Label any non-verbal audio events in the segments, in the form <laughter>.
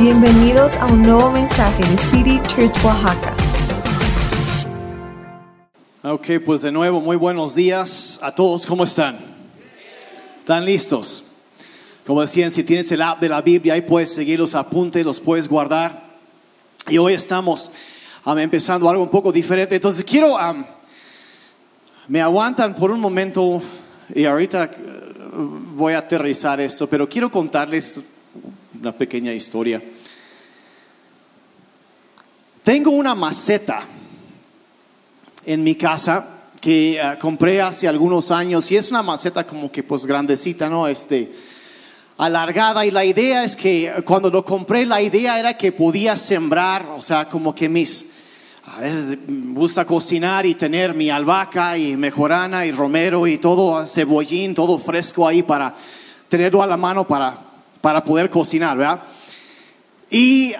Bienvenidos a un nuevo mensaje de City Church Oaxaca. Ok, pues de nuevo, muy buenos días a todos. ¿Cómo están? ¿Están listos? Como decían, si tienes el app de la Biblia, ahí puedes seguir los apuntes, los puedes guardar. Y hoy estamos empezando algo un poco diferente. Entonces quiero, me aguantan por un momento y ahorita uh, voy a aterrizar esto, pero quiero contarles una pequeña historia. Tengo una maceta en mi casa que uh, compré hace algunos años y es una maceta como que pues grandecita, ¿no? Este, alargada y la idea es que cuando lo compré la idea era que podía sembrar, o sea, como que mis, a veces me gusta cocinar y tener mi albahaca y mejorana y romero y todo cebollín, todo fresco ahí para tenerlo a la mano para, para poder cocinar, ¿verdad? Y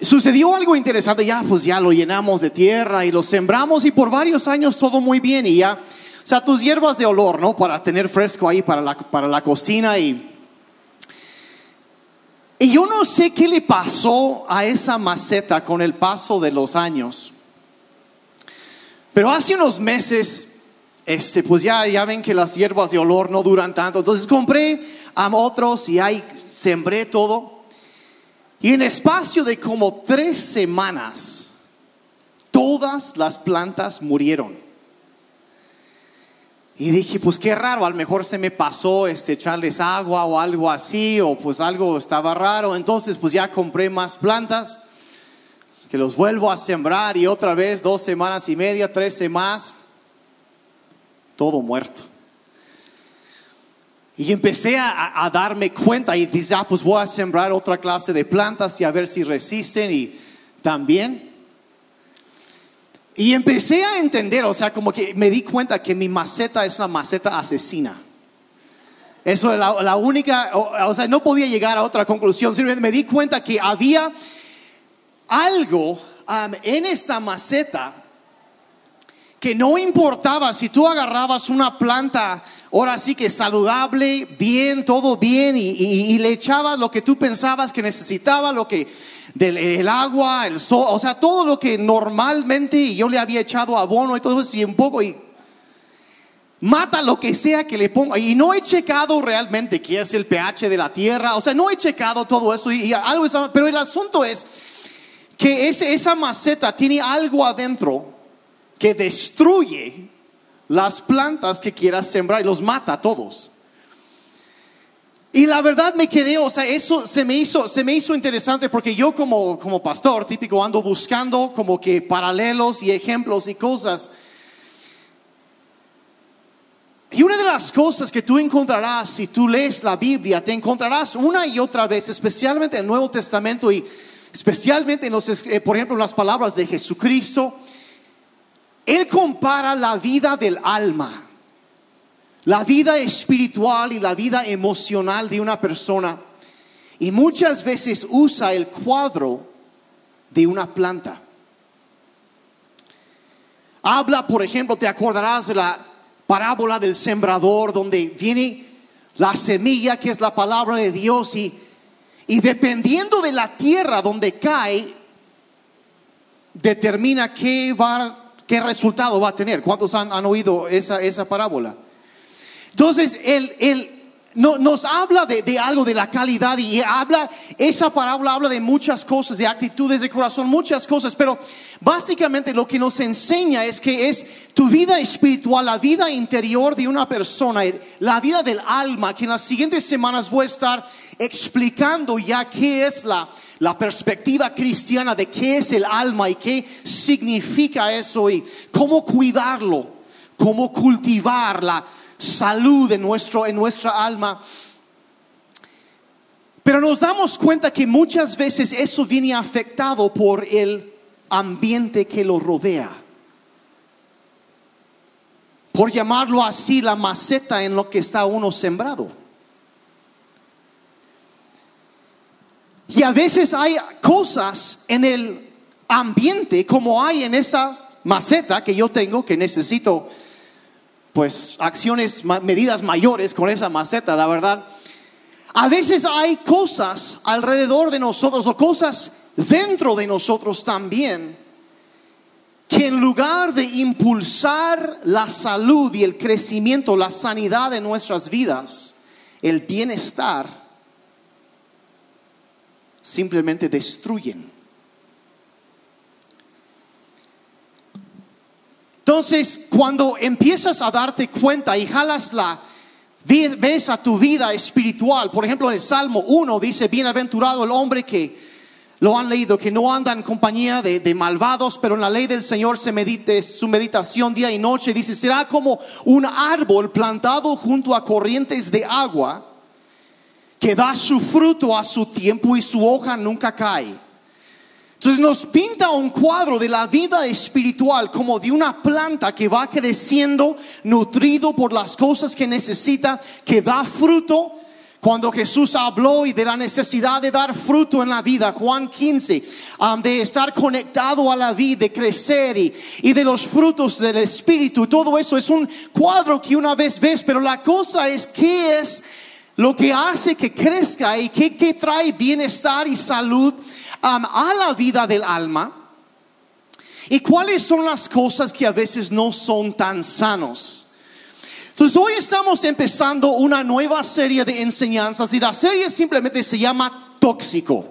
sucedió algo interesante, ya pues ya lo llenamos de tierra y lo sembramos y por varios años todo muy bien y ya, o sea, tus hierbas de olor, ¿no? Para tener fresco ahí para la, para la cocina y... Y yo no sé qué le pasó a esa maceta con el paso de los años. Pero hace unos meses, este, pues ya, ya ven que las hierbas de olor no duran tanto. Entonces compré a otros y ahí sembré todo. Y en espacio de como tres semanas, todas las plantas murieron. Y dije, pues qué raro, a lo mejor se me pasó este, echarles agua o algo así, o pues algo estaba raro. Entonces, pues ya compré más plantas, que los vuelvo a sembrar y otra vez, dos semanas y media, tres semanas, todo muerto. Y empecé a, darme cuenta y dije, ah, pues voy a sembrar otra clase de plantas y a ver si resisten y también y empecé a entender, o sea, como que me di cuenta que mi maceta es una maceta asesina. Eso es la, única, o, o, sea, no podía llegar a otra conclusión. Simplemente me di cuenta que había algo um, en esta maceta que no importaba si tú agarrabas una planta, ahora sí que saludable, bien, todo bien, y, y, le echabas lo que tú pensabas que necesitaba, lo que del el agua, el sol, o sea, todo lo que normalmente yo le había echado abono y todo eso, y un poco, y mata lo que sea que le ponga. Y no he checado realmente qué es el pH de la tierra, o sea, no he checado todo eso, y, y algo, pero el asunto es que ese, esa maceta tiene algo adentro que destruye las plantas que quieras sembrar y los mata a todos. Y la verdad me quedé, o sea, eso se me hizo, se me hizo interesante porque yo como, como pastor típico ando buscando como que paralelos y ejemplos y cosas. Y una de las cosas que tú encontrarás si tú lees la Biblia, te encontrarás una y otra vez, especialmente en el Nuevo Testamento y especialmente en los, eh, por ejemplo, en las palabras de Jesucristo, él compara la vida del alma, la vida espiritual y la vida emocional de una persona y muchas veces usa el cuadro de una planta. Habla, por ejemplo, te acordarás de la parábola del sembrador donde viene la semilla que es la palabra de Dios y, y dependiendo de la tierra donde cae, determina qué va ¿Qué resultado va a tener? ¿Cuántos han, han oído esa, esa, parábola? Entonces, él, él no, nos habla de, de, algo de la calidad y habla, esa parábola habla de muchas cosas, de actitudes de corazón, muchas cosas, pero básicamente lo que nos enseña es que es tu vida espiritual, la vida interior de una persona, la vida del alma, que en las siguientes semanas voy a estar explicando ya qué es la, la perspectiva cristiana de qué es el alma y qué significa eso y cómo cuidarlo, cómo cultivar la salud en, nuestro, en nuestra alma. Pero nos damos cuenta que muchas veces eso viene afectado por el ambiente que lo rodea. Por llamarlo así, la maceta en lo que está uno sembrado. Y a veces hay cosas en el ambiente como hay en esa maceta que yo tengo que necesito pues acciones, medidas mayores con esa maceta, la verdad. A veces hay cosas alrededor de nosotros o cosas dentro de nosotros también que en lugar de impulsar la salud y el crecimiento, la sanidad de nuestras vidas, el bienestar, simplemente destruyen. Entonces, cuando empiezas a darte cuenta y jalas la, ves a tu vida espiritual, por ejemplo, en el Salmo 1 dice, bienaventurado el hombre que lo han leído, que no anda en compañía de, malvados, pero en la ley del Señor se medite su meditación día y noche. Dice, será como un árbol plantado junto a corrientes de agua, que da su fruto a su tiempo y su hoja nunca cae. Entonces nos pinta un cuadro de la vida espiritual como de una planta que va creciendo, nutrido por las cosas que necesita, que da fruto cuando Jesús habló y de la necesidad de dar fruto en la vida, Juan 15, um, de estar conectado a la vida, de crecer y, y de los frutos del Espíritu, todo eso es un cuadro que una vez ves, pero la cosa es qué es lo que hace que crezca y qué, qué trae bienestar y salud um, a la vida del alma. ¿Y cuáles son las cosas que a veces no son tan sanos? Entonces hoy estamos empezando una nueva serie de enseñanzas y la serie simplemente se llama tóxico.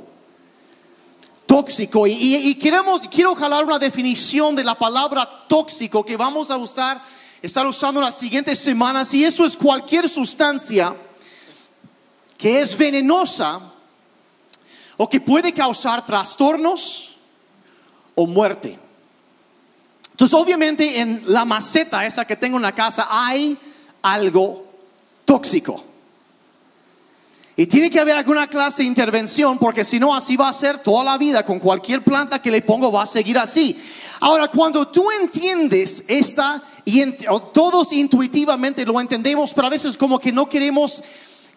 Tóxico. Y, queremos, quiero jalar una definición de la palabra tóxico que vamos a usar, estar usando las siguientes semanas. Y eso es cualquier sustancia que es venenosa o que puede causar trastornos o muerte. Entonces, obviamente, en la maceta esa que tengo en la casa hay algo tóxico. Y tiene que haber alguna clase de intervención porque si no así va a ser toda la vida. Con cualquier planta que le pongo va a seguir así. Ahora, cuando tú entiendes esta, y todos intuitivamente lo entendemos, pero a veces como que no queremos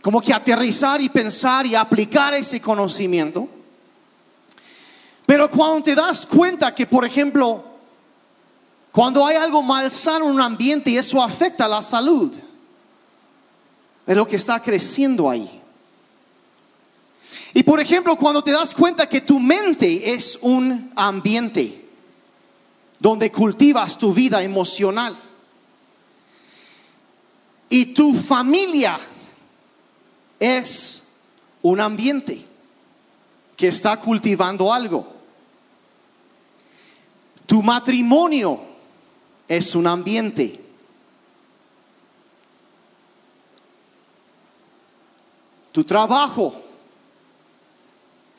como que aterrizar y pensar y aplicar ese conocimiento. Pero cuando te das cuenta que, por ejemplo, cuando hay algo malsano en un ambiente y eso afecta la salud de lo que está creciendo ahí. Y por ejemplo, cuando te das cuenta que tu mente es un ambiente donde cultivas tu vida emocional y tu familia es un ambiente que está cultivando algo. Tu matrimonio es un ambiente. Tu trabajo,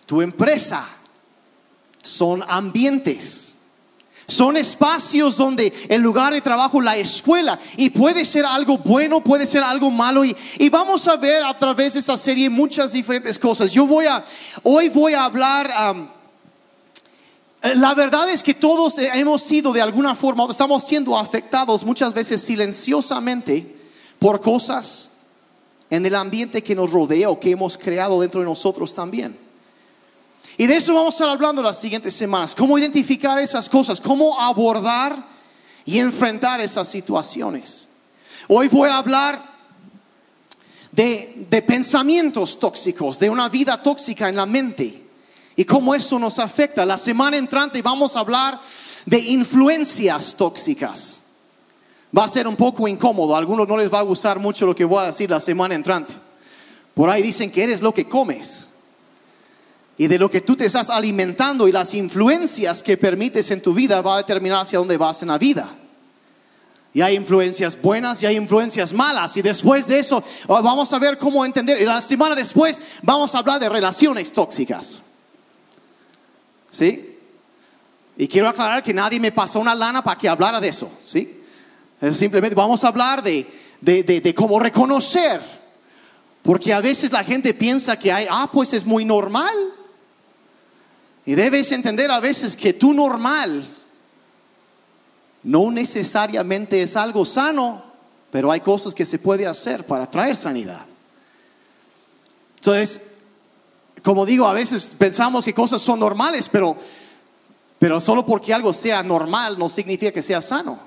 tu empresa, son ambientes. Son espacios donde el lugar de trabajo, la escuela, y puede ser algo bueno, puede ser algo malo, y, vamos a ver a través de esta serie muchas diferentes cosas. Yo voy a, hoy voy a hablar eh, la verdad es que todos hemos sido de alguna forma, estamos siendo afectados muchas veces silenciosamente por cosas en el ambiente que nos rodea o que hemos creado dentro de nosotros también. Y de eso vamos a estar hablando las siguientes semanas. Cómo identificar esas cosas, cómo abordar y enfrentar esas situaciones. Hoy voy a hablar de, de pensamientos tóxicos, de una vida tóxica en la mente y cómo eso nos afecta. La semana entrante vamos a hablar de influencias tóxicas. Va a ser un poco incómodo, a algunos no les va a gustar mucho lo que voy a decir la semana entrante. Por ahí dicen que eres lo que comes y de lo que tú te estás alimentando y las influencias que permites en tu vida va a determinar hacia dónde vas en la vida. Y hay influencias buenas y hay influencias malas. Y después de eso vamos a ver cómo entender. Y la semana después vamos a hablar de relaciones tóxicas. ¿sí? Y quiero aclarar que nadie me pasó una lana para que hablara de eso, ¿sí? simplemente vamos a hablar de, de, de, cómo reconocer, porque a veces la gente piensa que hay, ah, pues es muy normal. Y debes entender a veces que tu normal no necesariamente es algo sano, pero hay cosas que se puede hacer para traer sanidad. Entonces, como digo, a veces pensamos que cosas son normales, pero, pero solo porque algo sea normal no significa que sea sano.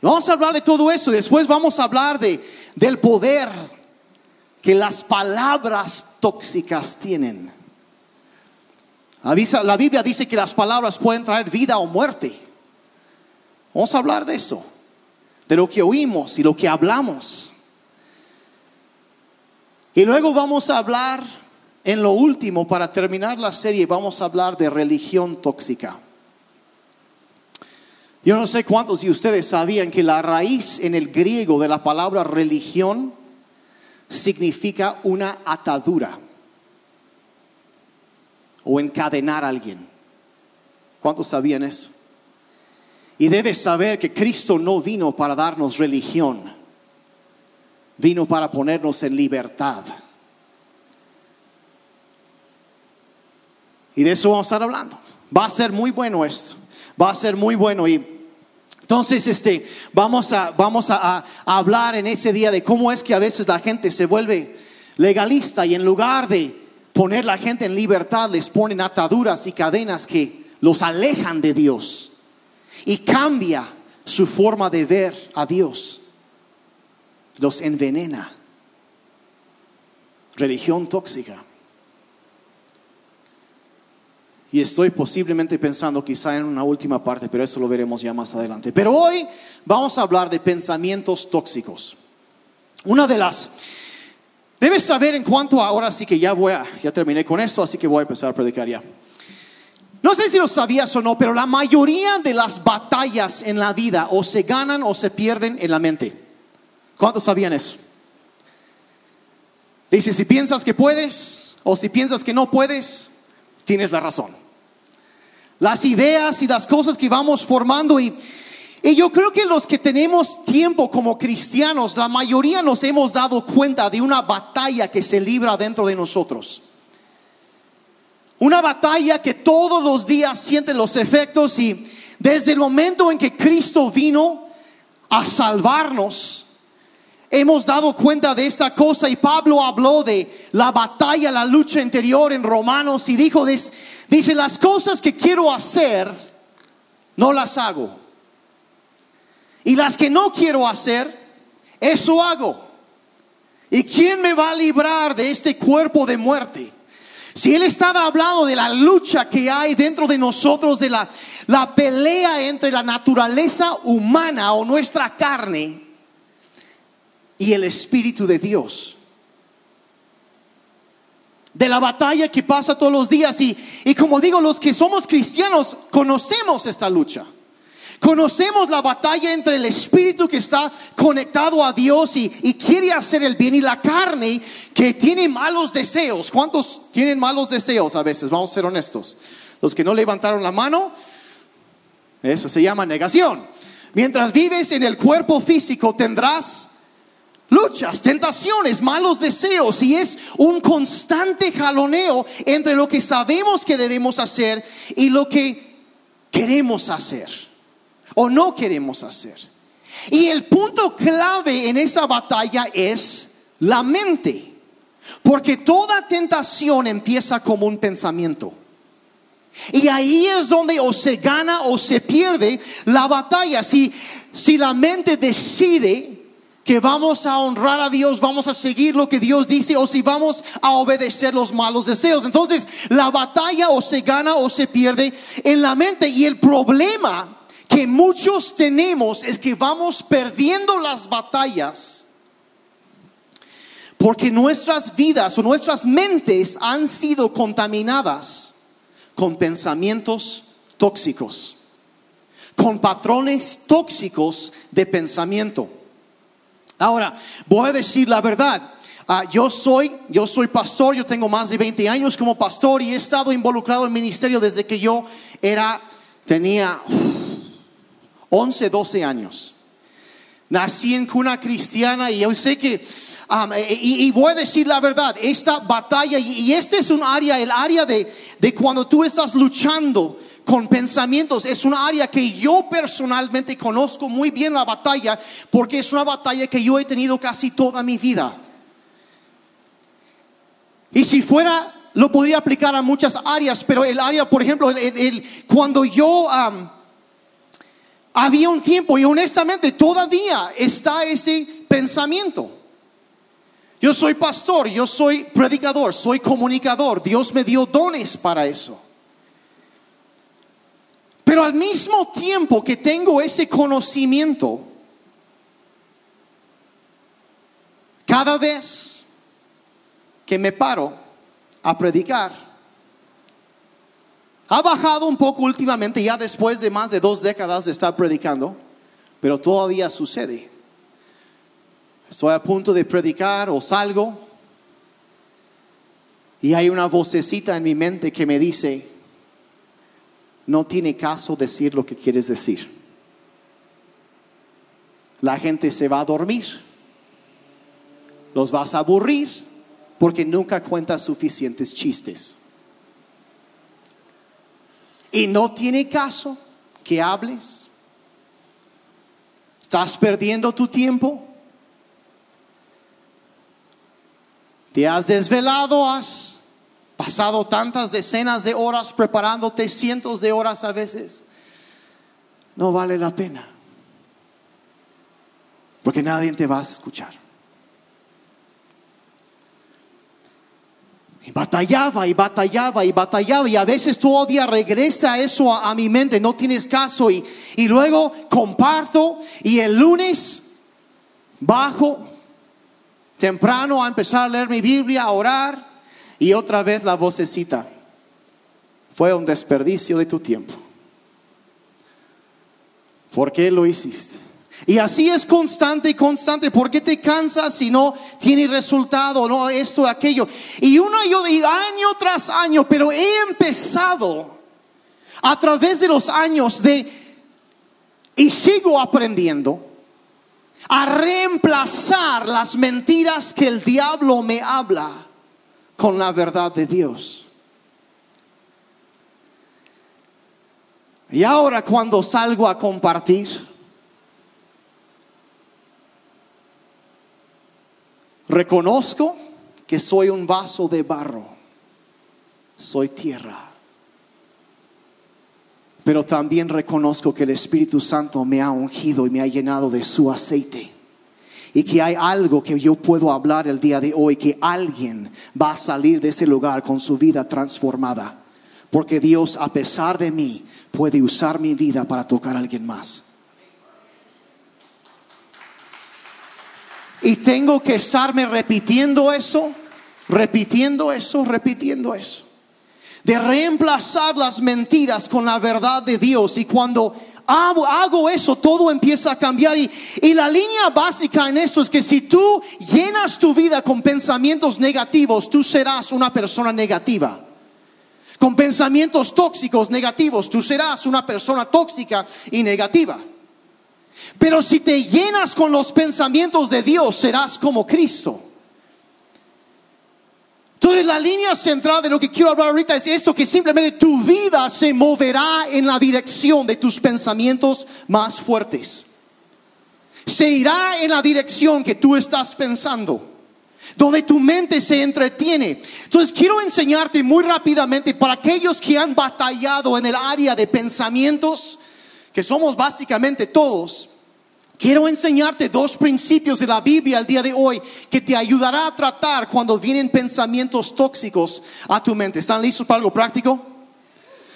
Vamos a hablar de todo eso. Después vamos a hablar de, del poder que las palabras tóxicas tienen. La Biblia dice que las palabras pueden traer vida o muerte. Vamos a hablar de eso, de lo que oímos y lo que hablamos. Y luego vamos a hablar en lo último, para terminar la serie, vamos a hablar de religión tóxica. Yo no sé cuántos de ustedes sabían que la raíz en el griego de la palabra religión significa una atadura o encadenar a alguien. ¿Cuántos sabían eso? Y debes saber que Cristo no vino para darnos religión, vino para ponernos en libertad. Y de eso vamos a estar hablando. Va a ser muy bueno esto. Va a ser muy bueno. Y entonces, este, vamos a, vamos a, a- hablar en ese día de cómo es que a veces la gente se vuelve legalista y en lugar de poner la gente en libertad, les ponen ataduras y cadenas que los alejan de Dios y cambia su forma de ver a Dios. Los envenena. Religión tóxica. Y estoy posiblemente pensando quizá en una última parte, pero eso lo veremos ya más adelante. Pero hoy vamos a hablar de pensamientos tóxicos. Una de las... Debes saber en cuanto a, ahora sí que ya voy a, ya terminé con esto, así que voy a empezar a predicar ya. No sé si lo sabías o no, pero la mayoría de las batallas en la vida o se ganan o se pierden en la mente. ¿Cuántos sabían eso? Dice, si piensas que puedes o si piensas que no puedes, tienes la razón. Las ideas y las cosas que vamos formando y, y yo creo que los que tenemos tiempo como cristianos, la mayoría nos hemos dado cuenta de una batalla que se libra dentro de nosotros. Una batalla que todos los días sienten los efectos y desde el momento en que Cristo vino a salvarnos, hemos dado cuenta de esta cosa y Pablo habló de la batalla, la lucha interior en Romanos y dijo, dice, las cosas que quiero hacer, no las hago. Y las que no quiero hacer, eso hago. ¿Y quién me va a librar de este cuerpo de muerte? Si él estaba hablando de la lucha que hay dentro de nosotros, de la, la pelea entre la naturaleza humana o nuestra carne y el Espíritu de Dios. De la batalla que pasa todos los días. Y, y como digo, los que somos cristianos conocemos esta lucha. Conocemos la batalla entre el espíritu que está conectado a Dios y, y quiere hacer el bien y la carne que tiene malos deseos. ¿Cuántos tienen malos deseos a veces? Vamos a ser honestos. Los que no levantaron la mano, eso se llama negación. Mientras vives en el cuerpo físico tendrás luchas, tentaciones, malos deseos y es un constante jaloneo entre lo que sabemos que debemos hacer y lo que queremos hacer o no queremos hacer. Y el punto clave en esa batalla es la mente, porque toda tentación empieza como un pensamiento. Y ahí es donde o se gana o se pierde la batalla. Si, si la mente decide que vamos a honrar a Dios, vamos a seguir lo que Dios dice o si vamos a obedecer los malos deseos. Entonces, la batalla o se gana o se pierde en la mente. Y el problema que muchos tenemos es que vamos perdiendo las batallas porque nuestras vidas o nuestras mentes han sido contaminadas con pensamientos tóxicos, con patrones tóxicos de pensamiento. Ahora, voy a decir la verdad. Ah, yo soy, yo soy pastor, yo tengo más de 20 años como pastor y he estado involucrado en el ministerio desde que yo era, tenía 11, 12 años. Nací en cuna cristiana y yo sé que, um, y, y voy a decir la verdad, esta batalla, y, y este es un área, el área de, de cuando tú estás luchando con pensamientos, es una área que yo personalmente conozco muy bien la batalla, porque es una batalla que yo he tenido casi toda mi vida. Y si fuera, lo podría aplicar a muchas áreas, pero el área, por ejemplo, el, cuando yo... había un tiempo y honestamente todavía está ese pensamiento. Yo soy pastor, yo soy predicador, soy comunicador. Dios me dio dones para eso. Pero al mismo tiempo que tengo ese conocimiento, cada vez que me paro a predicar, ha bajado un poco últimamente, ya después de más de dos décadas de estar predicando, pero todavía sucede. Estoy a punto de predicar o salgo y hay una vocecita en mi mente que me dice, no tiene caso decir lo que quieres decir. La gente se va a dormir, los vas a aburrir porque nunca cuentas suficientes chistes. Y no tiene caso que hables. Estás perdiendo tu tiempo. Te has desvelado, has pasado tantas decenas de horas preparándote, cientos de horas a veces. No vale la pena. Porque nadie te va a escuchar. Y batallaba y batallaba y batallaba y a veces todavía regresa eso a, a mi mente, no tienes caso y, y luego comparto y el lunes bajo temprano a empezar a leer mi Biblia, a orar y otra vez la vocecita. Fue un desperdicio de tu tiempo. ¿Por qué lo hiciste? Y así es constante y constante. ¿Por qué te cansas si no tiene resultado? No, esto, aquello. Y uno y año tras año, pero he empezado a través de los años de, y sigo aprendiendo, a reemplazar las mentiras que el diablo me habla con la verdad de Dios. Y ahora cuando salgo a compartir, reconozco que soy un vaso de barro, soy tierra. Pero también reconozco que el Espíritu Santo me ha ungido y me ha llenado de su aceite. Y que hay algo que yo puedo hablar el día de hoy, que alguien va a salir de ese lugar con su vida transformada. Porque Dios, a pesar de mí, puede usar mi vida para tocar a alguien más. Y tengo que estarme repitiendo eso, repitiendo eso, repitiendo eso. De reemplazar las mentiras con la verdad de Dios. Y cuando hago, eso, todo empieza a cambiar. Y la línea básica en esto es que si tú llenas tu vida con pensamientos negativos, tú serás una persona negativa. Con pensamientos tóxicos, negativos, tú serás una persona tóxica y negativa. Pero si te llenas con los pensamientos de Dios, serás como Cristo. Entonces la línea central de lo que quiero hablar ahorita es esto, que simplemente tu vida se moverá en la dirección de tus pensamientos más fuertes. Se irá en la dirección que tú estás pensando, donde tu mente se entretiene. Entonces quiero enseñarte muy rápidamente para aquellos que han batallado en el área de pensamientos, que somos básicamente todos, quiero enseñarte dos principios de la Biblia al día de hoy que te ayudará a tratar cuando vienen pensamientos tóxicos a tu mente. ¿Están listos para algo práctico?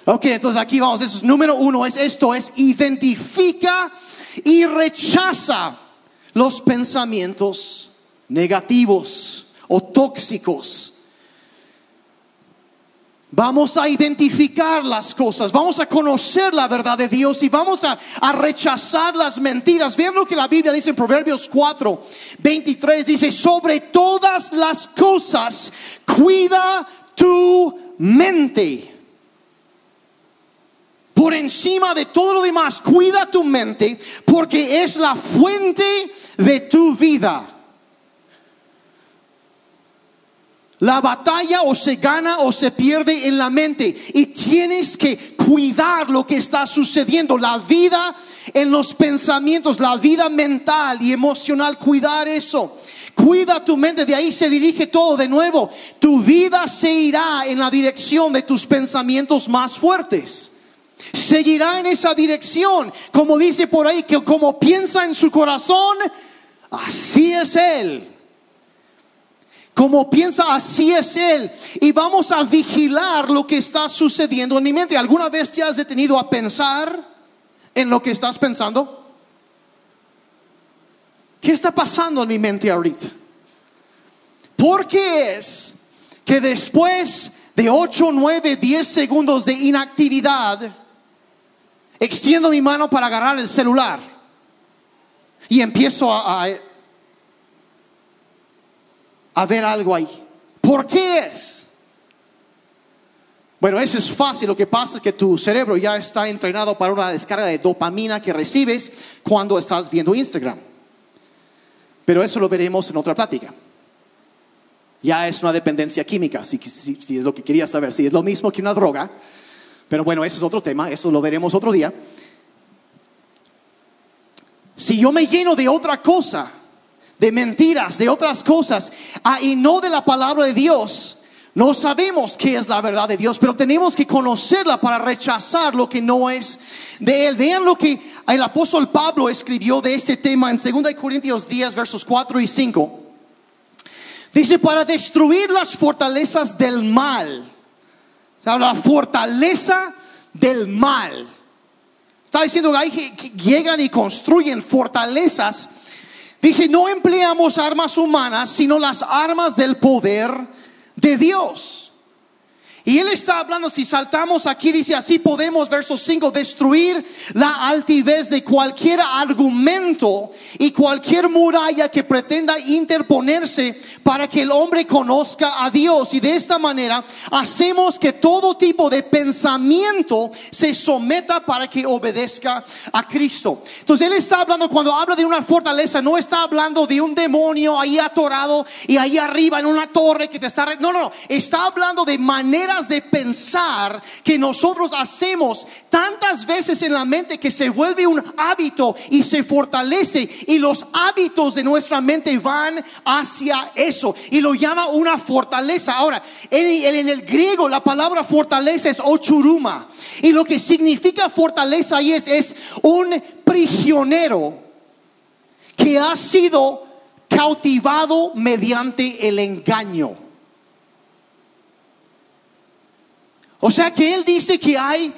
Ok, entonces aquí vamos. Número uno, es esto, es identifica y rechaza los pensamientos negativos o tóxicos. Vamos a identificar las cosas, vamos a conocer la verdad de Dios y vamos a, a, rechazar las mentiras. Vean lo que la Biblia dice en Proverbios 4, 23, dice, sobre todas las cosas, cuida tu mente. Por encima de todo lo demás, cuida tu mente porque es la fuente de tu vida. La batalla o se gana o se pierde en la mente y tienes que cuidar lo que está sucediendo, la vida en los pensamientos, la vida mental y emocional, cuidar eso. Cuida tu mente, de ahí se dirige todo de nuevo. Tu vida se irá en la dirección de tus pensamientos más fuertes. Seguirá en esa dirección, como dice por ahí, que como piensa en su corazón, así es él. Como piensa, así es Él. Y vamos a vigilar lo que está sucediendo en mi mente. ¿Alguna vez te has detenido a pensar en lo que estás pensando? ¿Qué está pasando en mi mente ahorita? ¿Por qué es que después de 8, 9, 10 segundos de inactividad, extiendo mi mano para agarrar el celular y empiezo a, a, a ver algo ahí? ¿Por qué es? Bueno, eso es fácil. Lo que pasa es que tu cerebro ya está entrenado para una descarga de dopamina que recibes cuando estás viendo Instagram. Pero eso lo veremos en otra plática. Ya es una dependencia química, si, si, si, es lo que quería saber, si es lo mismo que una droga. Pero bueno, eso es otro tema, eso lo veremos otro día. Si yo me lleno de otra cosa, de mentiras, de otras cosas, ah, y no de la palabra de Dios, no sabemos qué es la verdad de Dios, pero tenemos que conocerla para rechazar lo que no es de Él. Vean lo que el apóstol Pablo escribió de este tema en 2 Corintios 10, versos 4 y 5. Dice, para destruir las fortalezas del mal. La fortaleza del mal. Está diciendo que, llegan y construyen fortalezas. Dice, no empleamos armas humanas, sino las armas del poder de Dios. Y él está hablando, si saltamos aquí, dice así podemos, verso 5, destruir la altivez de cualquier argumento y cualquier muralla que pretenda interponerse para que el hombre conozca a Dios. Y de esta manera hacemos que todo tipo de pensamiento se someta para que obedezca a Cristo. Entonces él está hablando, cuando habla de una fortaleza, no está hablando de un demonio ahí atorado y ahí arriba en una torre que te está... No, no, no, está hablando de manera de pensar que nosotros hacemos tantas veces en la mente que se vuelve un hábito y se fortalece y los hábitos de nuestra mente van hacia eso y lo llama una fortaleza. Ahora, en, en el griego la palabra fortaleza es ochuruma y lo que significa fortaleza es, es un prisionero que ha sido cautivado mediante el engaño. O sea que Él dice que hay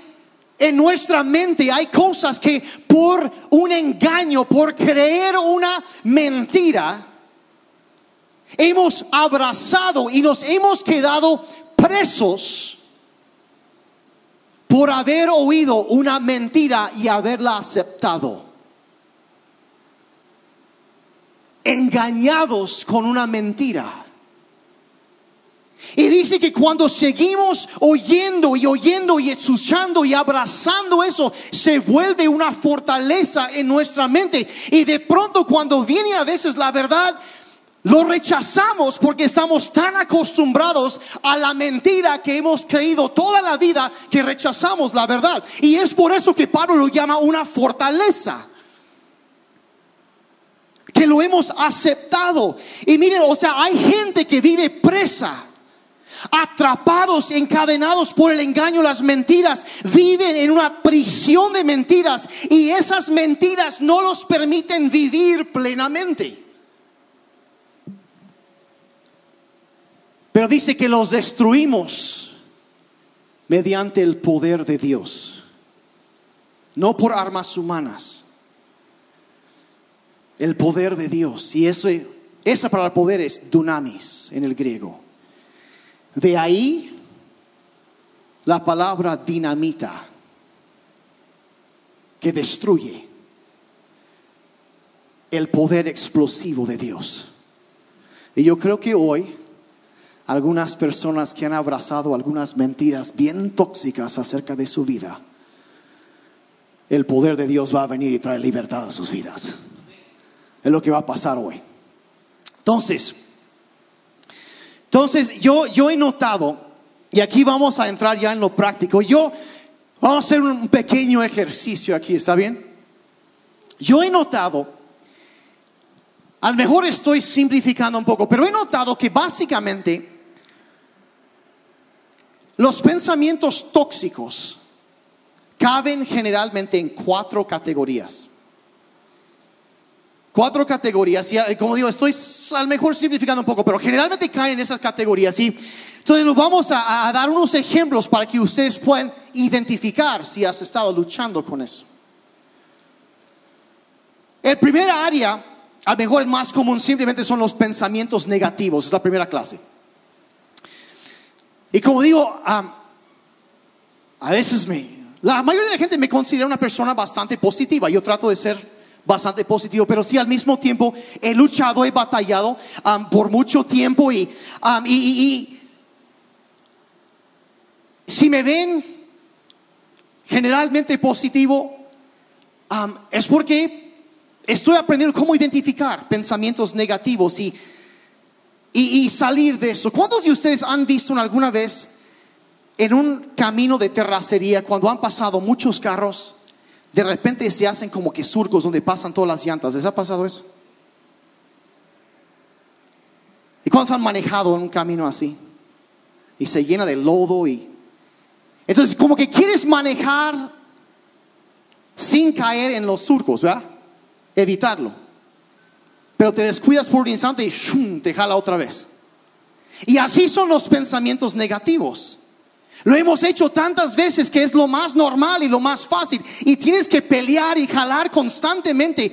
en nuestra mente, hay cosas que por un engaño, por creer una mentira, hemos abrazado y nos hemos quedado presos por haber oído una mentira y haberla aceptado. Engañados con una mentira. Y dice que cuando seguimos oyendo y oyendo y escuchando y abrazando eso, se vuelve una fortaleza en nuestra mente. Y de pronto cuando viene a veces la verdad, lo rechazamos porque estamos tan acostumbrados a la mentira que hemos creído toda la vida que rechazamos la verdad. Y es por eso que Pablo lo llama una fortaleza que lo hemos aceptado. Y miren, o sea, hay gente que vive presa atrapados, encadenados por el engaño, las mentiras, viven en una prisión de mentiras y esas mentiras no los permiten vivir plenamente. Pero dice que los destruimos mediante el poder de Dios, no por armas humanas. El poder de Dios. Y eso, esa palabra poder es dunamis en el griego. De ahí la palabra dinamita, que destruye el poder explosivo de Dios. Y yo creo que hoy algunas personas que han abrazado algunas mentiras bien tóxicas acerca de su vida, el poder de Dios va a venir y traer libertad a sus vidas. Es lo que va a pasar hoy. Entonces, entonces, yo, yo he notado, y aquí vamos a entrar ya en lo práctico, yo, vamos a hacer un pequeño ejercicio aquí, ¿está bien? Yo he notado, a lo mejor estoy simplificando un poco, pero he notado que básicamente los pensamientos tóxicos caben generalmente en cuatro categorías. Cuatro categorías. Y eh, como digo, estoy a lo mejor simplificando un poco, pero generalmente caen en esas categorías. Y entonces nos vamos a, dar unos ejemplos para que ustedes puedan identificar si has estado luchando con eso. El primer área, a lo mejor el más común, simplemente son los pensamientos negativos. Es la primera clase. Y como digo, am, a veces me, la mayoría de la gente me considera una persona bastante positiva. Yo trato de ser bastante positivo, pero sí al mismo tiempo he luchado, he batallado por mucho tiempo y, y, si me ven generalmente positivo, es porque estoy aprendiendo cómo identificar pensamientos negativos y, y, y salir de eso. ¿Cuántos de ustedes han visto alguna vez en un camino de terracería cuando han pasado muchos carros? De repente se hacen como que surcos donde pasan todas las llantas. ¿Les ha pasado eso? ¿Y cuántos han manejado en un camino así? Y se llena de lodo y... Entonces como que quieres manejar sin caer en los surcos, ¿verdad? Evitarlo. Pero te descuidas por un instante y ¡shum! te jala otra vez. Y así son los pensamientos negativos. Lo hemos hecho tantas veces que es lo más normal y lo más fácil. Y tienes que pelear y jalar constantemente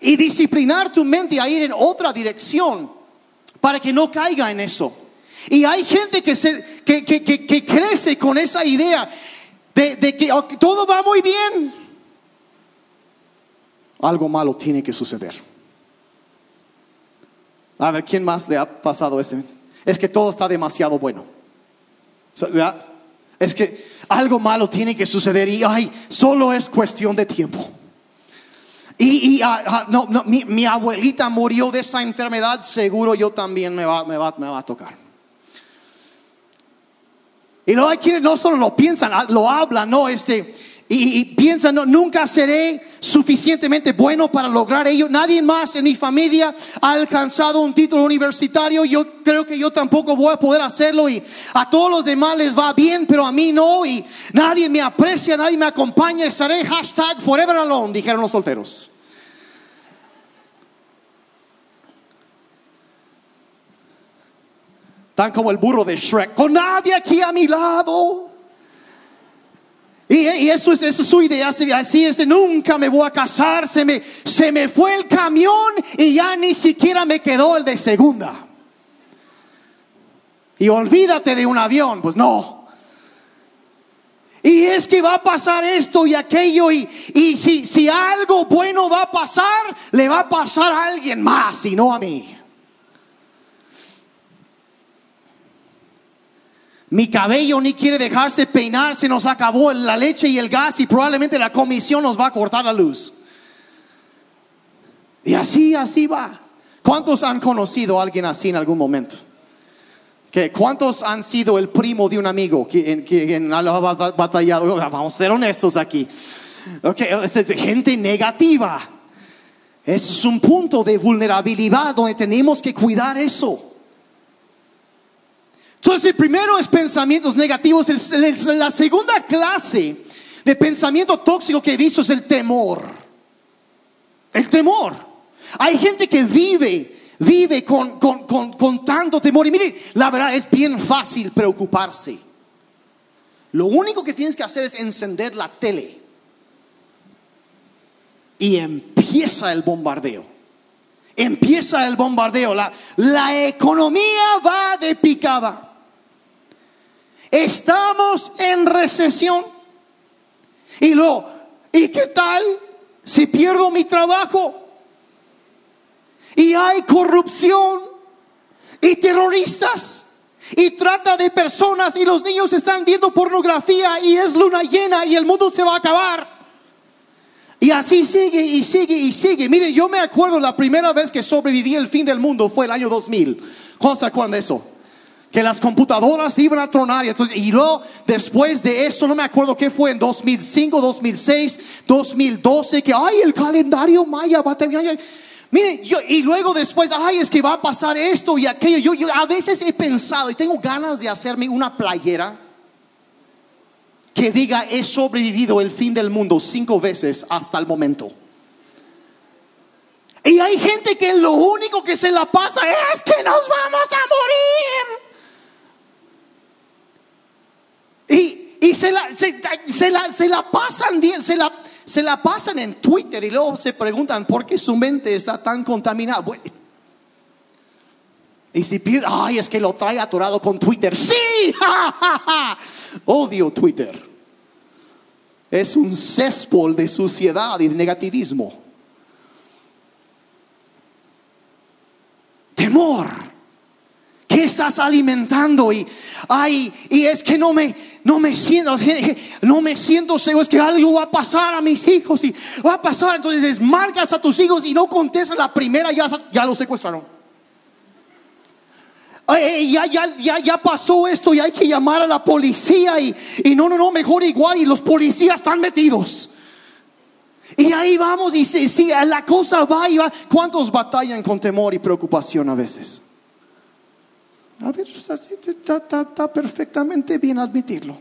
y disciplinar tu mente a ir en otra dirección para que no caiga en eso. Y hay gente que, se, que, que- que- crece con esa idea de, de que todo va muy bien. Algo malo tiene que suceder. A ver, ¿quién más le ha pasado ese? Es que todo está demasiado bueno. So. Es que algo malo tiene que suceder y ay, solo es cuestión de tiempo. Y, y, ah, ah, no, no, mi, mi abuelita murió de esa enfermedad, seguro yo también me va, me va, me va a tocar. Y luego hay quienes no solo lo piensan, ah, lo hablan, no, este, y, y piensan, no, nunca seré suficientemente bueno para lograr ello. Nadie más en mi familia ha alcanzado un título universitario. Yo creo que yo tampoco voy a poder hacerlo y a todos los demás les va bien, pero a mí no. Y nadie me aprecia, nadie me acompaña. Estaré hashtag forever alone, dijeron los solteros. Tan como el burro de Shrek, con nadie aquí a mi lado. Y, eso, es, su idea, así- es, nunca me voy a casar, se me, se me fue el camión y ya ni siquiera me quedó el de segunda. Y olvídate de un avión, pues no. Y es que va a pasar esto y aquello y, y si, si algo bueno va a pasar, le va a pasar a alguien más y no a mí. Mi cabello ni quiere dejarse peinar, se nos acabó la leche y el gas y probablemente la comisión nos va a cortar la luz. Y así, así va. ¿Cuántos han conocido a alguien así en algún momento? ¿Qué? ¿Cuántos han sido el primo de un amigo que, en, ha bat- batallado? Vamos a ser honestos aquí. Okay, gente negativa. Es un punto de vulnerabilidad donde tenemos que cuidar eso. Entonces, el primero es pensamientos negativos. La segunda clase de pensamiento tóxico que he visto es el temor. El temor. Hay gente que vive, vive con, con, con, con tanto temor. Y mire, la verdad es bien fácil preocuparse. Lo único que tienes que hacer es encender la tele. Y empieza el bombardeo. Empieza el bombardeo. La, la economía va de picada. Estamos en recesión. Y luego, ¿y qué tal si pierdo mi trabajo? Y hay corrupción y terroristas y trata de personas y los niños están viendo pornografía y es luna llena y el mundo se va a acabar. Y así sigue y sigue y sigue. Mire, yo me acuerdo la primera vez que sobreviví el fin del mundo fue el año 2000. ¿Cuántos se acuerdan de eso? Que las computadoras iban a tronar y, entonces, y luego después de eso, no me acuerdo qué fue en 2005, 2006, 2012, que ay, el calendario maya va a terminar. Mire, yo, y luego después, ay, es que va a pasar esto y aquello. Yo, a veces he pensado y tengo ganas de hacerme una playera que diga he sobrevivido el fin del mundo cinco veces hasta el momento. Y hay gente que lo único que se la pasa es que nos vamos a morir. Y, se, la, se, la, se la pasan bien, se la, se la pasan en Twitter y luego se preguntan por qué su mente está tan contaminada. Y si pide, ay, es que lo trae atorado con Twitter. Sí, <laughs> ja, ja, ja. odio Twitter. Es un céspol de suciedad y de negativismo. Temor. ¿Qué estás alimentando? Y ay, y es que no me no me siento no me siento seguro, es que algo va a pasar a mis hijos y va a pasar, entonces marcas a tus hijos y no contestas la primera ya ya lo secuestraron. Ya, ya, ya, ya pasó esto y hay que llamar a la policía y, y no, no, no, mejor igual y los policías están metidos. Y ahí vamos y si, si la cosa va y va. ¿Cuántos batallan con temor y preocupación a veces? A ver, está, perfectamente bien admitirlo.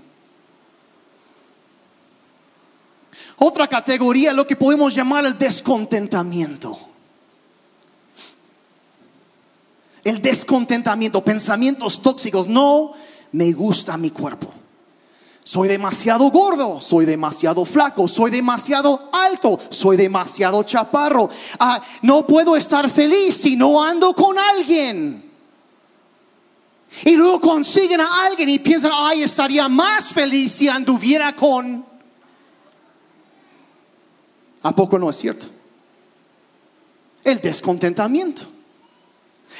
Otra categoría, lo que podemos llamar el descontentamiento. El descontentamiento, pensamientos tóxicos. No me gusta mi cuerpo. Soy demasiado gordo, soy demasiado flaco, soy demasiado alto, soy demasiado chaparro. Ah, no puedo estar feliz si no ando con alguien. Y luego consiguen a alguien y piensan, ay, estaría más feliz si anduviera con... ¿A poco no es cierto? El descontentamiento.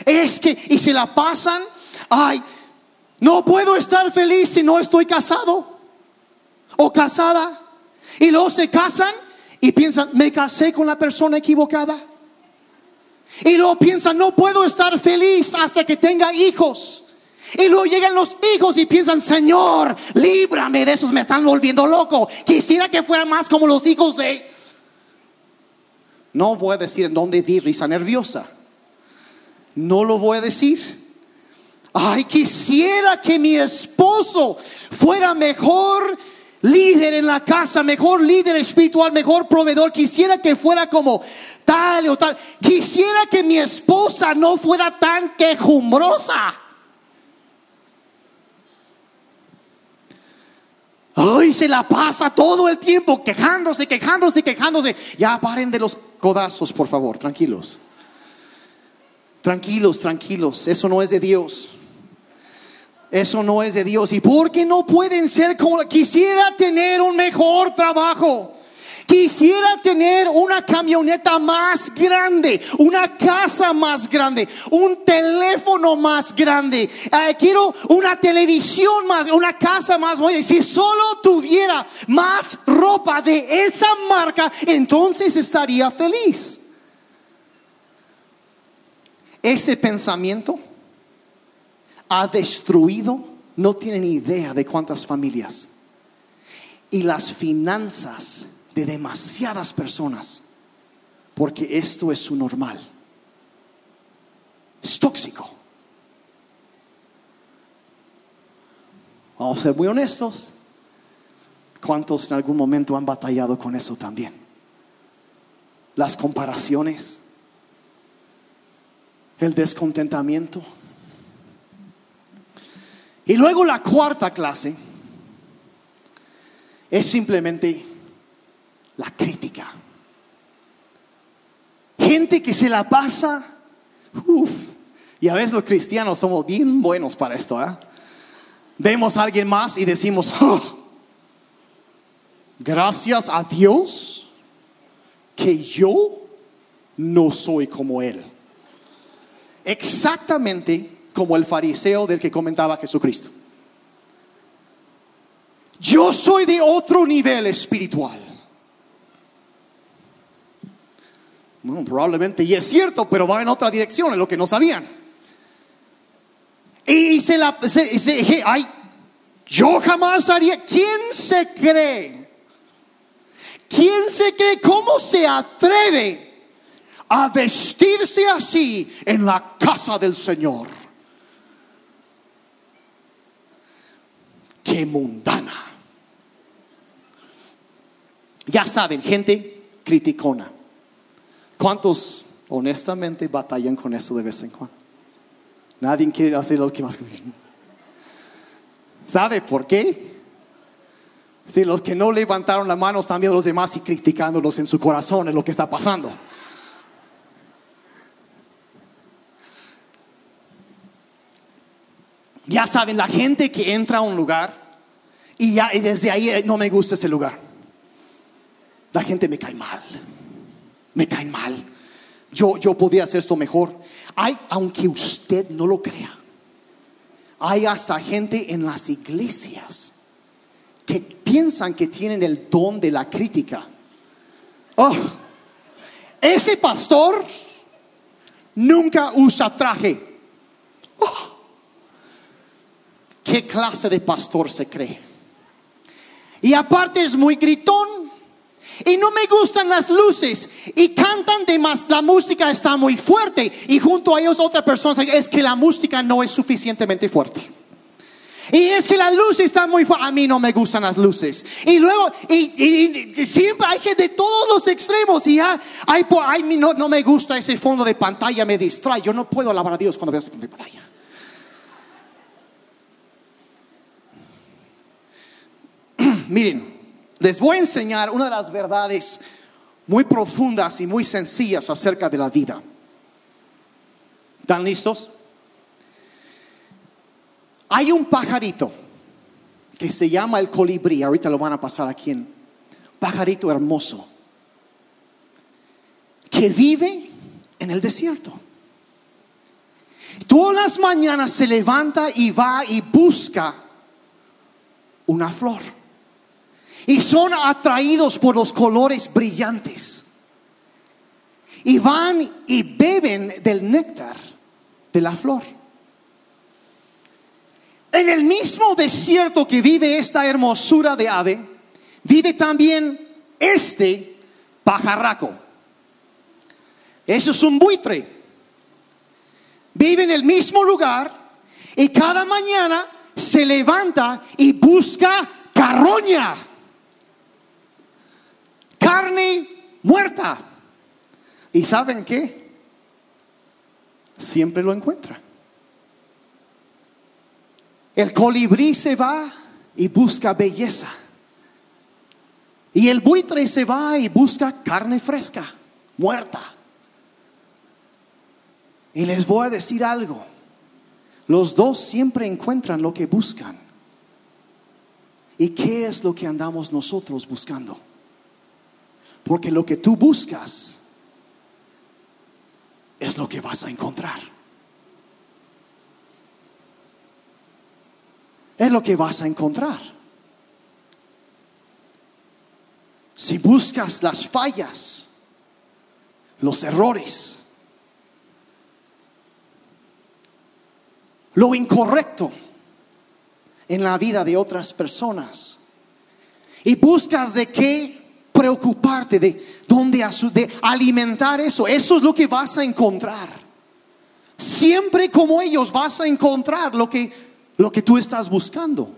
Es que, y se la pasan, ay, no puedo estar feliz si no estoy casado o casada. Y luego se casan y piensan, me casé con la persona equivocada. Y luego piensan, no puedo estar feliz hasta que tenga hijos. Y luego llegan los hijos y piensan, Señor, líbrame de esos, me están volviendo loco. Quisiera que fueran más como los hijos de... No voy a decir en dónde vi risa nerviosa. No lo voy a decir. Ay, quisiera que mi esposo fuera mejor líder en la casa, mejor líder espiritual, mejor proveedor. Quisiera que fuera como tal o tal. Quisiera que mi esposa no fuera tan quejumbrosa. Ay, se la pasa todo el tiempo quejándose, quejándose, quejándose. Ya paren de los codazos, por favor, tranquilos. Tranquilos, tranquilos, eso no es de Dios. Eso no es de Dios. ¿Y por qué no pueden ser como quisiera tener un mejor trabajo? Quisiera tener una camioneta más grande, una casa más grande, un teléfono más grande. Eh, quiero una televisión más, una casa más buena. Si solo tuviera más ropa de esa marca, entonces estaría feliz. Ese pensamiento ha destruido, no tienen idea de cuántas familias. Y las finanzas de demasiadas personas. Porque esto es su normal. Es tóxico. Vamos a ser muy honestos. ¿Cuántos en algún momento han batallado con eso también? Las comparaciones el descontentamiento. Y luego la cuarta clase es simplemente la crítica. Gente que se la pasa, uff, y a veces los cristianos somos bien buenos para esto. ¿eh? Vemos a alguien más y decimos, oh, gracias a Dios que yo no soy como Él exactamente como el fariseo del que comentaba Jesucristo. Yo soy de otro nivel espiritual. Bueno, probablemente y es cierto, pero va en otra dirección, en lo que no sabían. Y se la, se, ay, yo jamás haría. ¿Quién se cree? ¿Quién se cree? ¿Cómo se atreve a vestirse así en la casa del Señor. Qué mundana. Ya saben, gente criticona. ¿Cuántos honestamente batallan con eso de vez en cuando. Nadie quiere hacer lo que más. ¿Sabe por qué? Si los que no levantaron la mano están viendo a los demás y criticándolos en su corazón es lo que está pasando. Ya saben, la gente que entra a un lugar y ya y desde ahí eh, no me gusta ese lugar. La gente me cae mal. Me cae mal. Yo, yo podía hacer esto mejor. Hay, aunque usted no lo crea, hay hasta gente en las iglesias que piensan que tienen el don de la crítica. Oh, ese pastor nunca usa traje. Oh, ¿Qué clase de pastor se cree? Y aparte es muy gritón. Y no me gustan las luces. Y cantan de más. La música está muy fuerte. Y junto a ellos otra persona es que la música no es suficientemente fuerte. Y es que la luz está muy fuerte. A mí no me gustan las luces. Y luego, y, y- siempre hay gente de todos los extremos. Y ya, ay, po- ay, mi- no, no me gusta ese fondo de pantalla, me distrae. Yo no puedo alabar a Dios cuando veo ese fondo de pantalla. <clears throat> Miren, les voy a enseñar una de las verdades muy profundas y muy sencillas acerca de la vida. ¿Están listos? Hay un pajarito que se llama el colibrí. Ahorita lo van a pasar aquí en pajarito hermoso que vive en el desierto. Todas las mañanas se levanta y va y busca una flor. Y son atraídos por los colores brillantes. Y van y beben del néctar de la flor. En el mismo desierto que vive esta hermosura de ave, vive también este pajarraco. Eso es un buitre. Vive en el mismo lugar y cada mañana se levanta y busca carroña, carne muerta. ¿Y saben qué? Siempre lo encuentra. El colibrí se va y busca belleza. Y el buitre se va y busca carne fresca, muerta. Y les voy a decir algo. Los dos siempre encuentran lo que buscan. ¿Y qué es lo que andamos nosotros buscando? Porque lo que tú buscas es lo que vas a encontrar. Es lo que vas a encontrar. Si buscas las fallas, los errores, lo incorrecto en la vida de otras personas y buscas de qué preocuparte, de dónde de alimentar eso, eso es lo que vas a encontrar. Siempre como ellos vas a encontrar lo que lo que tú estás buscando.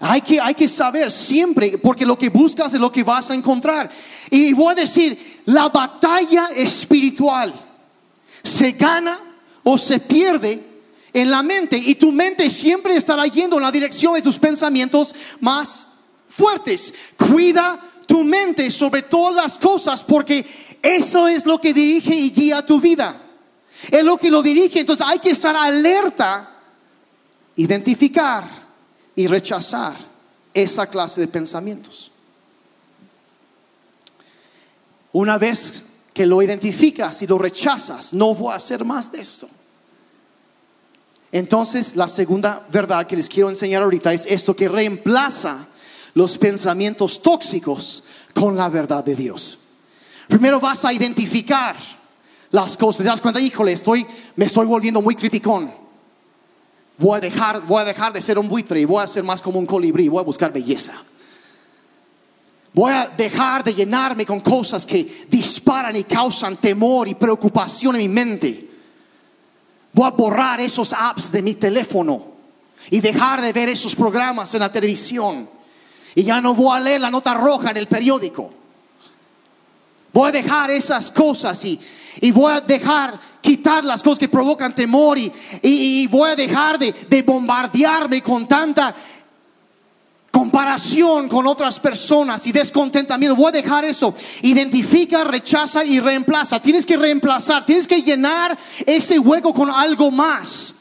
Hay que, hay que saber siempre, porque lo que buscas es lo que vas a encontrar. Y voy a decir, la batalla espiritual se gana o se pierde en la mente y tu mente siempre estará yendo en la dirección de tus pensamientos más fuertes. Cuida tu mente sobre todas las cosas porque eso es lo que dirige y guía tu vida. Es lo que lo dirige, entonces hay que estar alerta, identificar y rechazar esa clase de pensamientos. Una vez que lo identificas y lo rechazas, no voy a hacer más de esto. Entonces, la segunda verdad que les quiero enseñar ahorita es esto que reemplaza los pensamientos tóxicos con la verdad de Dios. Primero vas a identificar las cosas. Te das cuenta, híjole, estoy, me estoy volviendo muy criticón. Voy a dejar, voy a dejar de ser un buitre y voy a ser más como un colibrí. Voy a buscar belleza. Voy a dejar de llenarme con cosas que disparan y causan temor y preocupación en mi mente. Voy a borrar esos apps de mi teléfono y dejar de ver esos programas en la televisión. Y ya no voy a leer la nota roja en el periódico. Voy a dejar esas cosas y, y voy a dejar quitar las cosas que provocan temor y, y- voy a dejar de, de bombardearme con tanta comparación con otras personas y descontentamiento. Voy a dejar eso. Identifica, rechaza y reemplaza. Tienes que reemplazar, tienes que llenar ese hueco con algo más.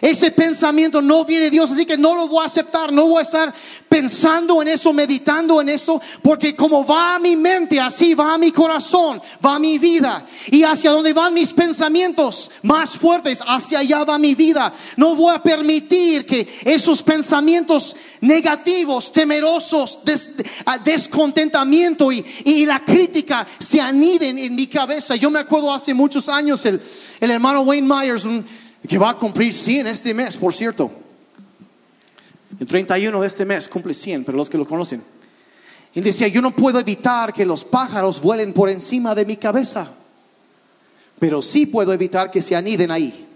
Ese pensamiento no viene de Dios, así que no lo voy a aceptar, no voy a estar pensando en eso, meditando en eso, porque como va a mi mente, así va a mi corazón, va a mi vida. Y hacia donde van mis pensamientos más fuertes, hacia allá va mi vida. No voy a permitir que esos pensamientos negativos, temerosos, descontentamiento y, y la crítica se aniden en mi cabeza. Yo me acuerdo hace muchos años el, el hermano Wayne Myers, que va a cumplir 100 este mes, por cierto. El 31 de este mes cumple 100, pero los que lo conocen. Y decía, yo no puedo evitar que los pájaros vuelen por encima de mi cabeza, pero sí puedo evitar que se aniden ahí.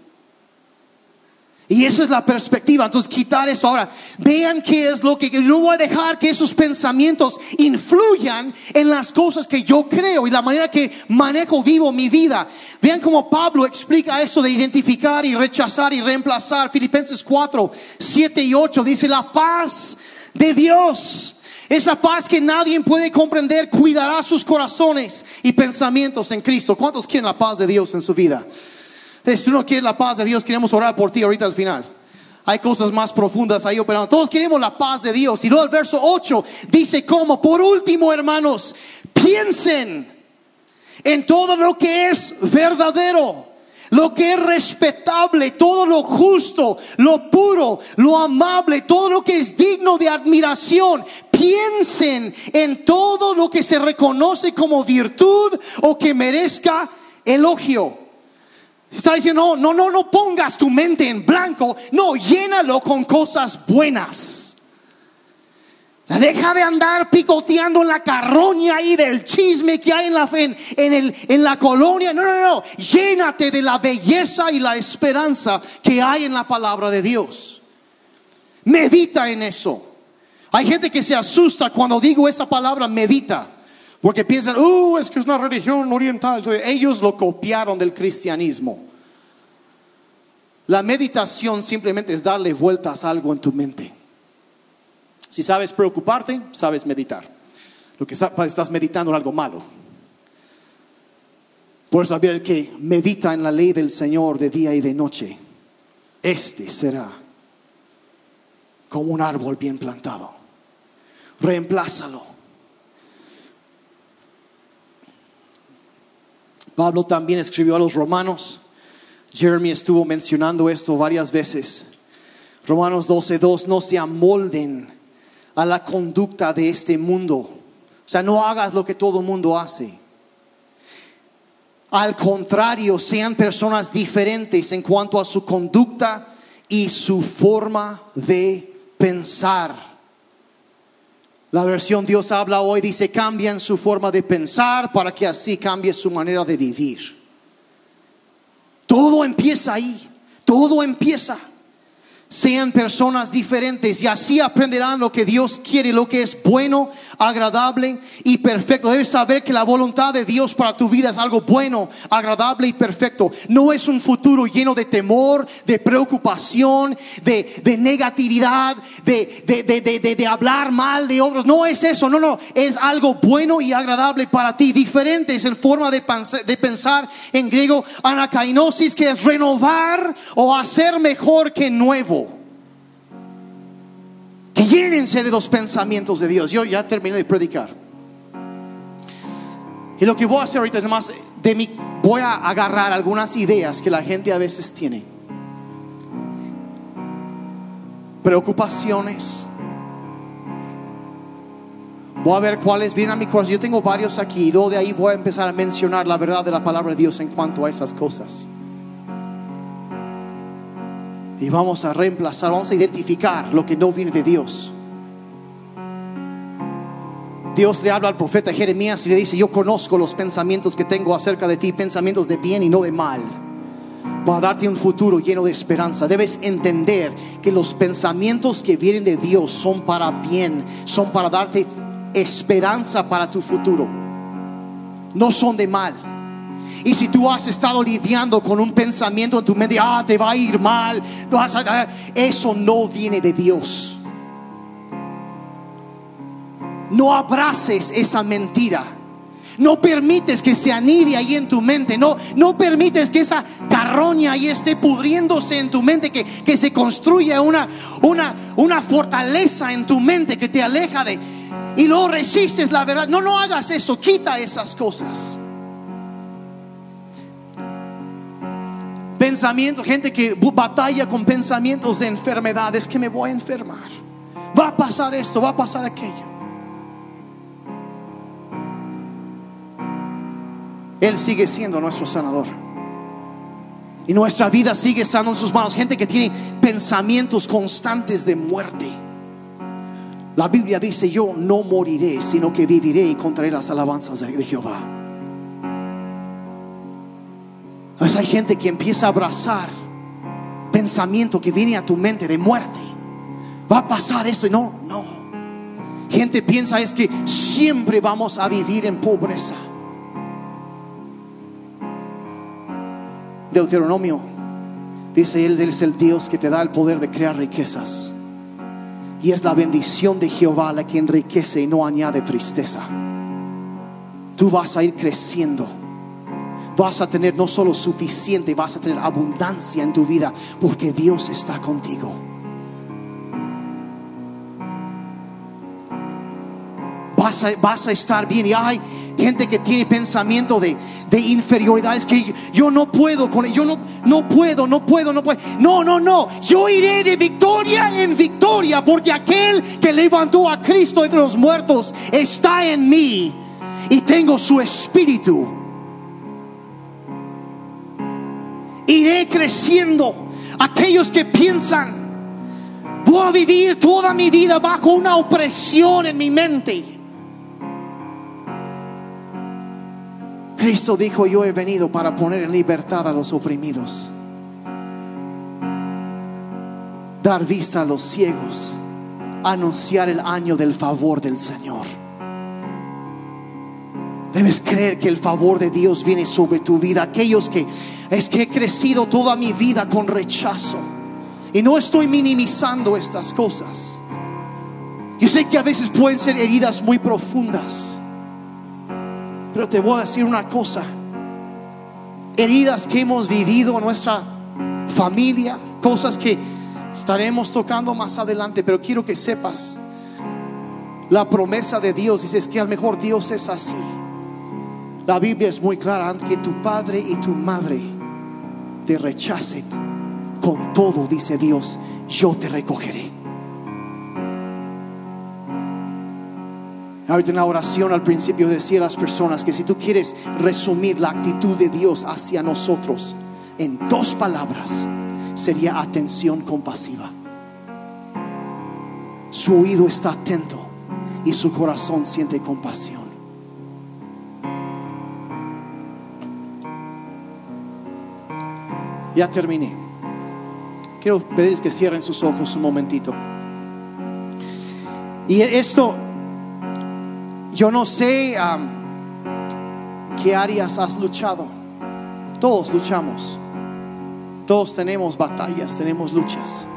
Y esa es la perspectiva. Entonces, quitar eso. Ahora, vean qué es lo que no voy a dejar que esos pensamientos influyan en las cosas que yo creo y la manera que manejo, vivo mi vida. Vean cómo Pablo explica eso de identificar y rechazar y reemplazar. Filipenses 4, 7 y 8 dice: La paz de Dios. Esa paz que nadie puede comprender cuidará sus corazones y pensamientos en Cristo. ¿Cuántos quieren la paz de Dios en su vida? Si tú no quieres la paz de Dios, queremos orar por ti ahorita al final. Hay cosas más profundas ahí operando. Todos queremos la paz de Dios. Y luego el verso 8 dice como, por último, hermanos, piensen en todo lo que es verdadero, lo que es respetable, todo lo justo, lo puro, lo amable, todo lo que es digno de admiración. Piensen en todo lo que se reconoce como virtud o que merezca elogio. Está diciendo, no, no, no, pongas tu mente en blanco, no, llénalo con cosas buenas. Deja de andar picoteando la carroña ahí del chisme que hay en la, en, en, el, en la colonia. No, no, no. Llénate de la belleza y la esperanza que hay en la palabra de Dios. Medita en eso. Hay gente que se asusta cuando digo esa palabra medita. Porque piensan, uh, es que es una religión oriental. Entonces, ellos lo copiaron del cristianismo. La meditación simplemente es darle vueltas a algo en tu mente. Si sabes preocuparte, sabes meditar. Lo que estás meditando en algo malo. Por el que medita en la ley del Señor de día y de noche, este será como un árbol bien plantado. Reemplázalo. Pablo también escribió a los romanos. Jeremy estuvo mencionando esto varias veces. Romanos 12:2, no se amolden a la conducta de este mundo. O sea, no hagas lo que todo mundo hace. Al contrario, sean personas diferentes en cuanto a su conducta y su forma de pensar. La versión Dios habla hoy dice, cambian su forma de pensar para que así cambie su manera de vivir. Todo empieza ahí, todo empieza. Sean personas diferentes y así aprenderán lo que Dios quiere, lo que es bueno, agradable y perfecto. Debes saber que la voluntad de Dios para tu vida es algo bueno, agradable y perfecto. No es un futuro lleno de temor, de preocupación, de, de negatividad, de, de, de, hablar mal de otros. No es eso, no, no. Es algo bueno y agradable para ti. Diferentes en forma de, pens- de pensar en griego, anakainosis, que es renovar o hacer mejor que nuevo. Que llénense de los pensamientos de Dios. Yo ya terminé de predicar. Y lo que voy a hacer ahorita es más voy a agarrar algunas ideas que la gente a veces tiene. Preocupaciones. Voy a ver cuáles vienen a mi corazón. Yo tengo varios aquí y luego de ahí voy a empezar a mencionar la verdad de la palabra de Dios en cuanto a esas cosas. Y vamos a reemplazar, vamos a identificar lo que no viene de Dios. Dios le habla al profeta Jeremías y le dice, yo conozco los pensamientos que tengo acerca de ti, pensamientos de bien y no de mal. Para darte un futuro lleno de esperanza. Debes entender que los pensamientos que vienen de Dios son para bien, son para darte esperanza para tu futuro. no son de mal. Y si tú has estado lidiando con un pensamiento en tu mente, ah, te va a ir mal, eso no viene de Dios. No abraces esa mentira. No permites que se anide ahí en tu mente. No, no permites que esa carroña ahí esté pudriéndose en tu mente. Que, que se construya una, una, una fortaleza en tu mente que te aleja de. Y luego resistes la verdad. No, no hagas eso. Quita esas cosas. Pensamientos, gente que batalla con pensamientos de enfermedades. Que me voy a enfermar. Va a pasar esto, va a pasar aquello. Él sigue siendo nuestro sanador. Y nuestra vida sigue estando en sus manos. Gente que tiene pensamientos constantes de muerte. La Biblia dice, yo no moriré, sino que viviré y contaré las alabanzas de Jehová. Pues hay gente que empieza a abrazar pensamiento que viene a tu mente de muerte. Va a pasar esto y no, no. Gente piensa es que siempre vamos a vivir en pobreza. Deuteronomio dice él, es el Dios que te da el poder de crear riquezas. Y es la bendición de Jehová la que enriquece y no añade tristeza. Tú vas a ir creciendo. Vas a tener no solo suficiente, vas a tener abundancia en tu vida porque Dios está contigo. Vas a, vas a estar bien. Y hay gente que tiene pensamiento de, de inferioridad. Es que yo no puedo con yo no, no puedo, no puedo, no puedo. No, no, no. Yo iré de victoria en victoria porque aquel que levantó a Cristo entre los muertos está en mí y tengo su espíritu. Iré creciendo. Aquellos que piensan, voy a vivir toda mi vida bajo una opresión en mi mente. Cristo dijo, yo he venido para poner en libertad a los oprimidos, dar vista a los ciegos, anunciar el año del favor del Señor. Debes creer que el favor de Dios viene sobre tu vida. Aquellos que es que he crecido toda mi vida con rechazo. Y no estoy minimizando estas cosas. Yo sé que a veces pueden ser heridas muy profundas. Pero te voy a decir una cosa. Heridas que hemos vivido en nuestra familia, cosas que estaremos tocando más adelante, pero quiero que sepas la promesa de Dios. Dices que a lo mejor Dios es así. La Biblia es muy clara, que tu padre y tu madre te rechacen, con todo, dice Dios, yo te recogeré. Ahorita en la oración al principio decía a las personas que si tú quieres resumir la actitud de Dios hacia nosotros en dos palabras, sería atención compasiva. Su oído está atento y su corazón siente compasión. Ya terminé. Quiero pedirles que cierren sus ojos un momentito. Y esto, yo no sé qué áreas has luchado. Todos luchamos. Todos tenemos batallas, tenemos luchas.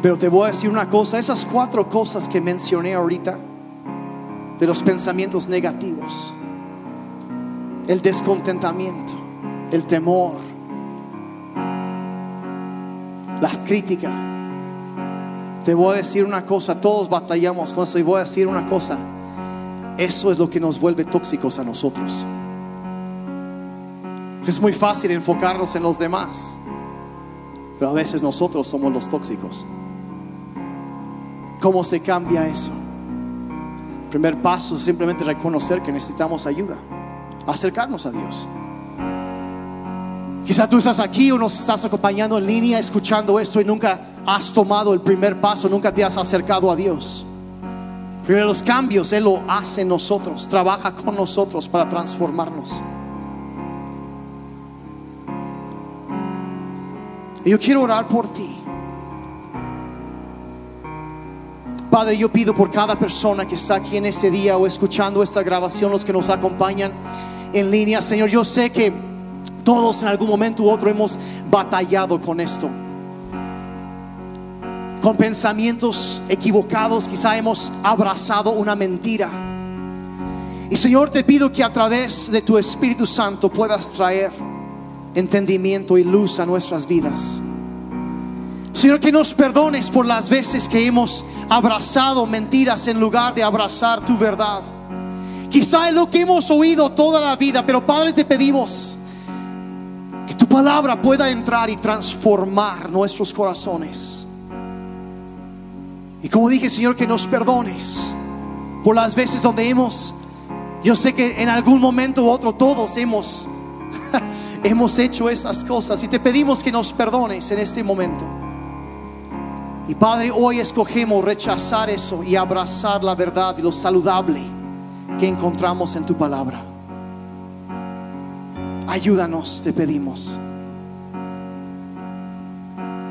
Pero te voy a decir una cosa, esas cuatro cosas que mencioné ahorita, de los pensamientos negativos, el descontentamiento, el temor, la crítica. Te voy a decir una cosa, todos batallamos con eso y voy a decir una cosa, eso es lo que nos vuelve tóxicos a nosotros. Es muy fácil enfocarnos en los demás, pero a veces nosotros somos los tóxicos. ¿Cómo se cambia eso? El primer paso es simplemente reconocer que necesitamos ayuda, acercarnos a Dios. Quizá tú estás aquí o nos estás acompañando en línea escuchando esto y nunca has tomado el primer paso, nunca te has acercado a Dios. Primero los cambios Él lo hace en nosotros, trabaja con nosotros para transformarnos. Y yo quiero orar por ti. Padre, yo pido por cada persona que está aquí en este día o escuchando esta grabación, los que nos acompañan en línea, Señor, yo sé que todos en algún momento u otro hemos batallado con esto. Con pensamientos equivocados, quizá hemos abrazado una mentira. Y Señor, te pido que a través de tu Espíritu Santo puedas traer entendimiento y luz a nuestras vidas. Señor, que nos perdones por las veces que hemos abrazado mentiras en lugar de abrazar tu verdad. Quizá es lo que hemos oído toda la vida, pero Padre te pedimos tu palabra pueda entrar y transformar nuestros corazones. Y como dije, Señor, que nos perdones por las veces donde hemos, yo sé que en algún momento u otro todos hemos, <laughs> hemos hecho esas cosas y te pedimos que nos perdones en este momento. Y Padre, hoy escogemos rechazar eso y abrazar la verdad y lo saludable que encontramos en tu palabra. Ayúdanos, te pedimos.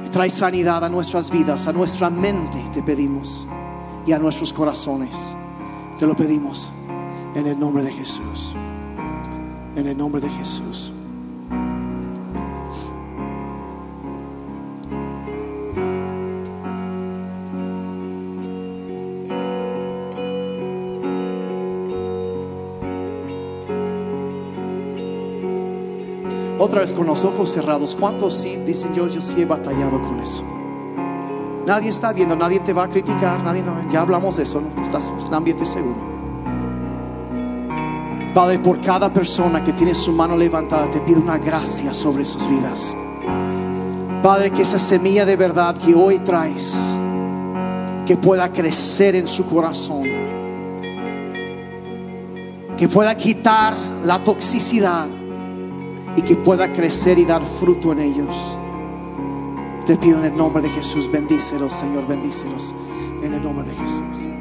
Y trae sanidad a nuestras vidas, a nuestra mente, te pedimos, y a nuestros corazones. Te lo pedimos en el nombre de Jesús. En el nombre de Jesús. Otra vez con los ojos cerrados. ¿Cuántos sí dicen yo, yo sí he batallado con eso? Nadie está viendo, nadie te va a criticar, nadie ya hablamos de eso, ¿no? estás en ambiente seguro. Padre, por cada persona que tiene su mano levantada, te pido una gracia sobre sus vidas. Padre, que esa semilla de verdad que hoy traes, que pueda crecer en su corazón, que pueda quitar la toxicidad y que pueda crecer y dar fruto en ellos. Te pido en el nombre de Jesús, bendícelos, Señor, bendícelos en el nombre de Jesús.